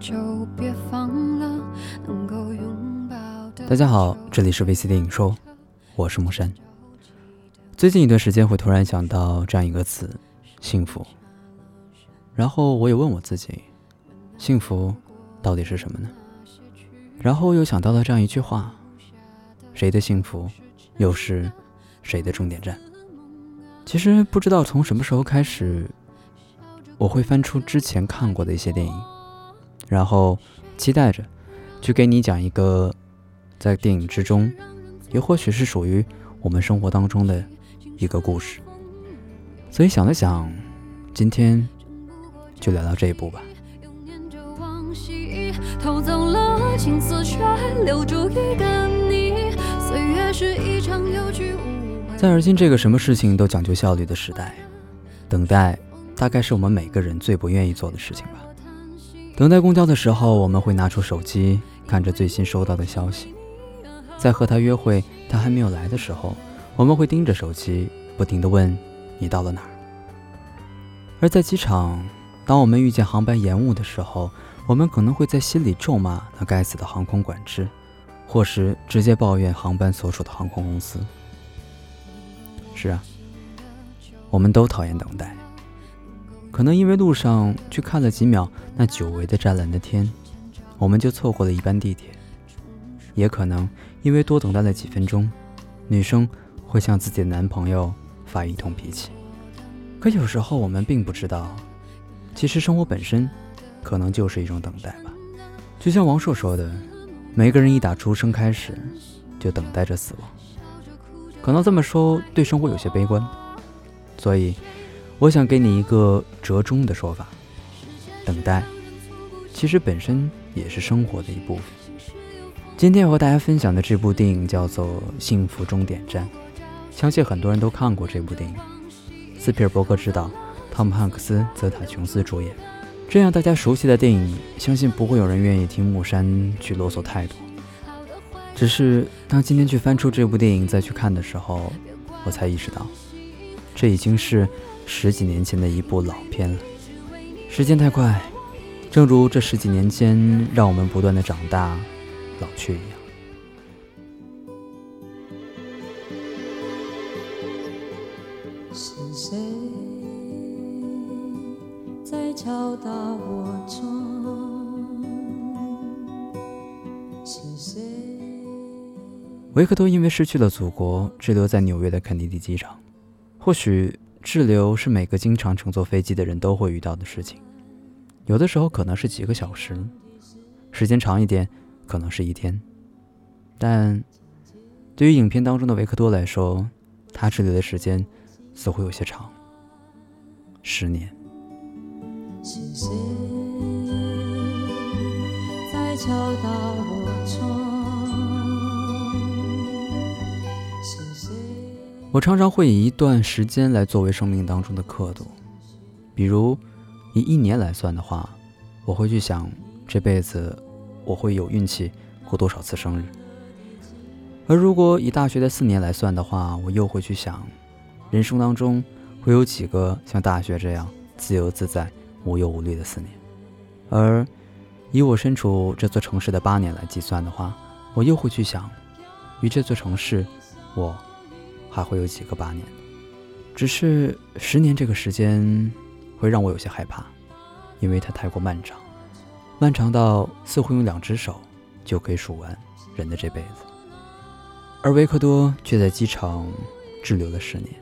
就别放了，能够拥抱的。大家好，这里是 VC 电影说，我是木山。最近一段时间会突然想到这样一个词——幸福。然后我也问我自己，幸福到底是什么呢？然后又想到了这样一句话：谁的幸福，又是谁的终点站？其实不知道从什么时候开始，我会翻出之前看过的一些电影，然后期待着去给你讲一个在电影之中，也或许是属于我们生活当中的一个故事。所以想了想，今天就聊到这一步吧。在而今这个什么事情都讲究效率的时代，等待大概是我们每个人最不愿意做的事情吧。等待公交的时候，我们会拿出手机看着最新收到的消息；在和他约会，他还没有来的时候，我们会盯着手机，不停地问你到了哪儿。而在机场，当我们遇见航班延误的时候，我们可能会在心里咒骂那该死的航空管制，或是直接抱怨航班所属的航空公司。是啊，我们都讨厌等待。可能因为路上去看了几秒那久违的湛蓝的天，我们就错过了一班地铁；也可能因为多等待了几分钟，女生会向自己的男朋友发一通脾气。可有时候我们并不知道，其实生活本身可能就是一种等待吧。就像王朔说的：“每个人一打出生开始，就等待着死亡。”可能这么说对生活有些悲观，所以我想给你一个折中的说法：等待其实本身也是生活的一部分。今天要和大家分享的这部电影叫做《幸福终点站》，相信很多人都看过这部电影。斯皮尔伯格执导，汤姆汉克斯、泽塔琼斯主演。这样大家熟悉的电影，相信不会有人愿意听木山去啰嗦太多。只是当今天去翻出这部电影再去看的时候，我才意识到，这已经是十几年前的一部老片了。时间太快，正如这十几年间让我们不断的长大、老去一样。是谁在敲打我窗？是谁？维克多因为失去了祖国，滞留在纽约的肯尼迪机场。或许滞留是每个经常乘坐飞机的人都会遇到的事情，有的时候可能是几个小时，时间长一点可能是一天。但对于影片当中的维克多来说，他滞留的时间似乎有些长，十年。是谁在敲打我窗？我常常会以一段时间来作为生命当中的刻度，比如以一年来算的话，我会去想这辈子我会有运气过多少次生日；而如果以大学的四年来算的话，我又会去想，人生当中会有几个像大学这样自由自在、无忧无虑的四年；而以我身处这座城市的八年来计算的话，我又会去想，于这座城市，我。还会有几个八年，只是十年这个时间会让我有些害怕，因为它太过漫长，漫长到似乎用两只手就可以数完人的这辈子。而维克多却在机场滞留了十年，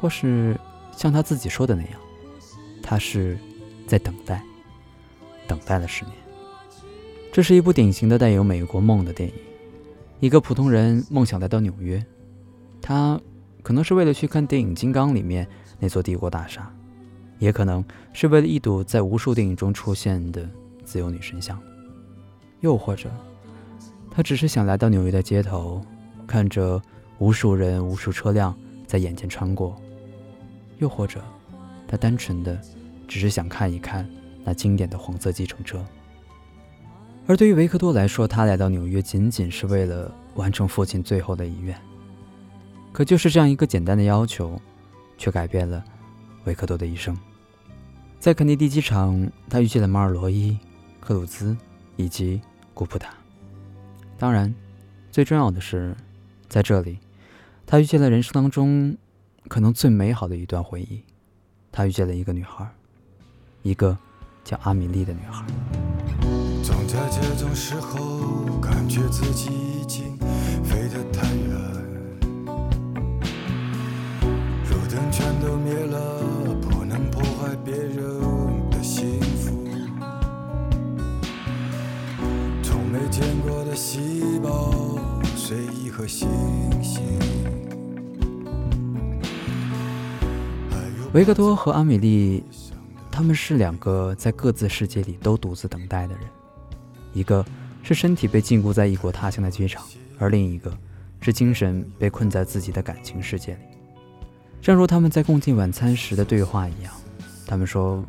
或是像他自己说的那样，他是在等待，等待了十年。这是一部典型的带有美国梦的电影，一个普通人梦想来到纽约。他可能是为了去看电影《金刚》里面那座帝国大厦，也可能是为了一睹在无数电影中出现的自由女神像，又或者他只是想来到纽约的街头，看着无数人、无数车辆在眼前穿过，又或者他单纯的只是想看一看那经典的黄色计程车。而对于维克多来说，他来到纽约仅仅是为了完成父亲最后的遗愿。可就是这样一个简单的要求，却改变了维克多的一生。在肯尼迪机场，他遇见了马尔罗伊、克鲁兹以及古普塔。当然，最重要的是，在这里，他遇见了人生当中可能最美好的一段回忆。他遇见了一个女孩，一个叫阿米莉的女孩。总在这种时候，感觉自己已经睡意和星星。维克多和阿米莉，他们是两个在各自世界里都独自等待的人，一个是身体被禁锢在异国他乡的机场，而另一个是精神被困在自己的感情世界里。正如他们在共进晚餐时的对话一样，他们说，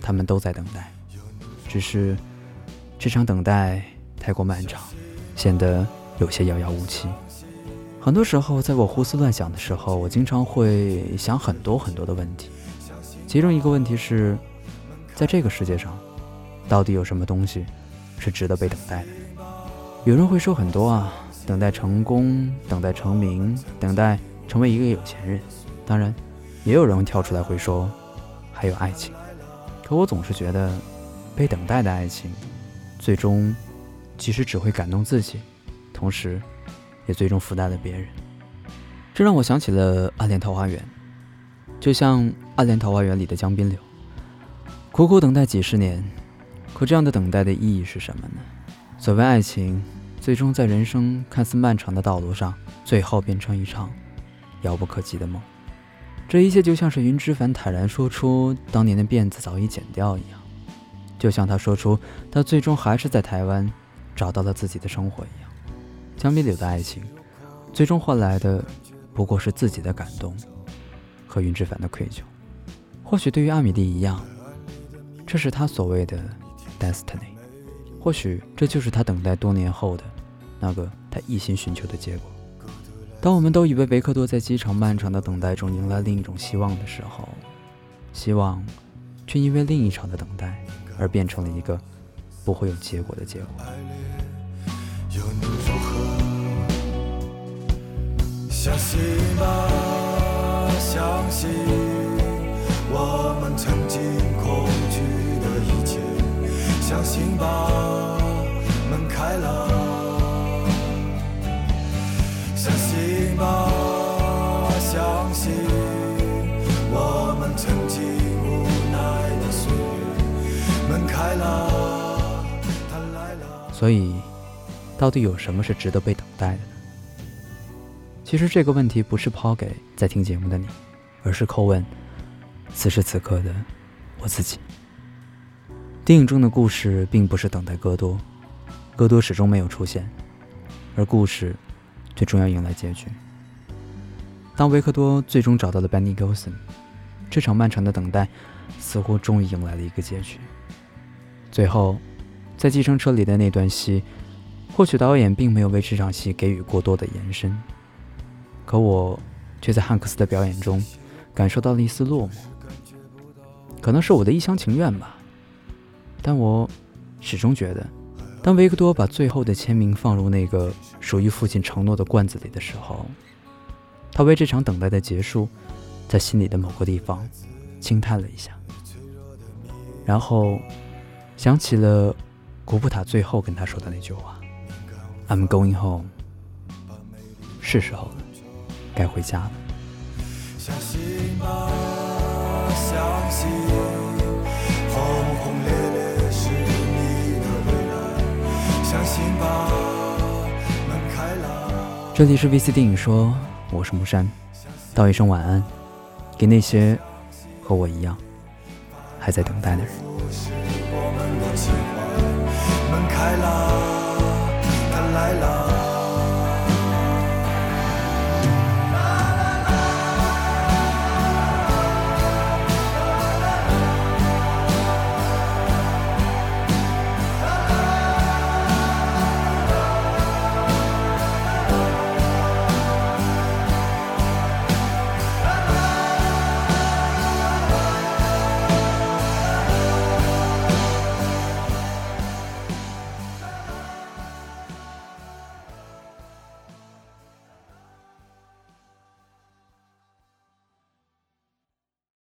他们都在等待，只是这场等待太过漫长，显得有些遥遥无期。很多时候，在我胡思乱想的时候，我经常会想很多很多的问题。其中一个问题是，在这个世界上，到底有什么东西是值得被等待的？有人会说很多啊，等待成功，等待成名，等待成为一个有钱人。当然，也有人跳出来会说，还有爱情。可我总是觉得，被等待的爱情，最终其实只会感动自己，同时。也最终附带了别人，这让我想起了《暗恋桃花源》，就像《暗恋桃花源》里的江滨柳，苦苦等待几十年，可这样的等待的意义是什么呢？所谓爱情，最终在人生看似漫长的道路上，最后变成一场遥不可及的梦。这一切就像是云之凡坦然说出当年的辫子早已剪掉一样，就像他说出他最终还是在台湾找到了自己的生活一样。江滨柳的爱情，最终换来的不过是自己的感动和云之凡的愧疚。或许对于阿米莉一样，这是他所谓的 destiny。或许这就是他等待多年后的那个他一心寻求的结果。当我们都以为维克多在机场漫长的等待中迎来另一种希望的时候，希望却因为另一场的等待而变成了一个不会有结果的结果。相信吧，相信我们曾经恐惧的一切。相信吧，门开了。相信吧，相信我们曾经无奈的岁月。门开了，他来了。所以。到底有什么是值得被等待的？其实这个问题不是抛给在听节目的你，而是叩问此时此刻的我自己。电影中的故事并不是等待戈多，戈多始终没有出现，而故事却终要迎来结局。当维克多最终找到了 Benny Golson，这场漫长的等待似乎终于迎来了一个结局。最后，在计程车里的那段戏。或许导演并没有为这场戏给予过多的延伸，可我却在汉克斯的表演中感受到了一丝落寞。可能是我的一厢情愿吧，但我始终觉得，当维克多把最后的签名放入那个属于父亲承诺的罐子里的时候，他为这场等待的结束，在心里的某个地方轻叹了一下，然后想起了古普塔最后跟他说的那句话。I'm going home，是时候了，该回家了。相信吧，相信轰轰烈烈是你的未来。相信吧，门开了。这里是 VC 电影说，我是木山，道一声晚安，给那些和我一样还在等待的人。门开了。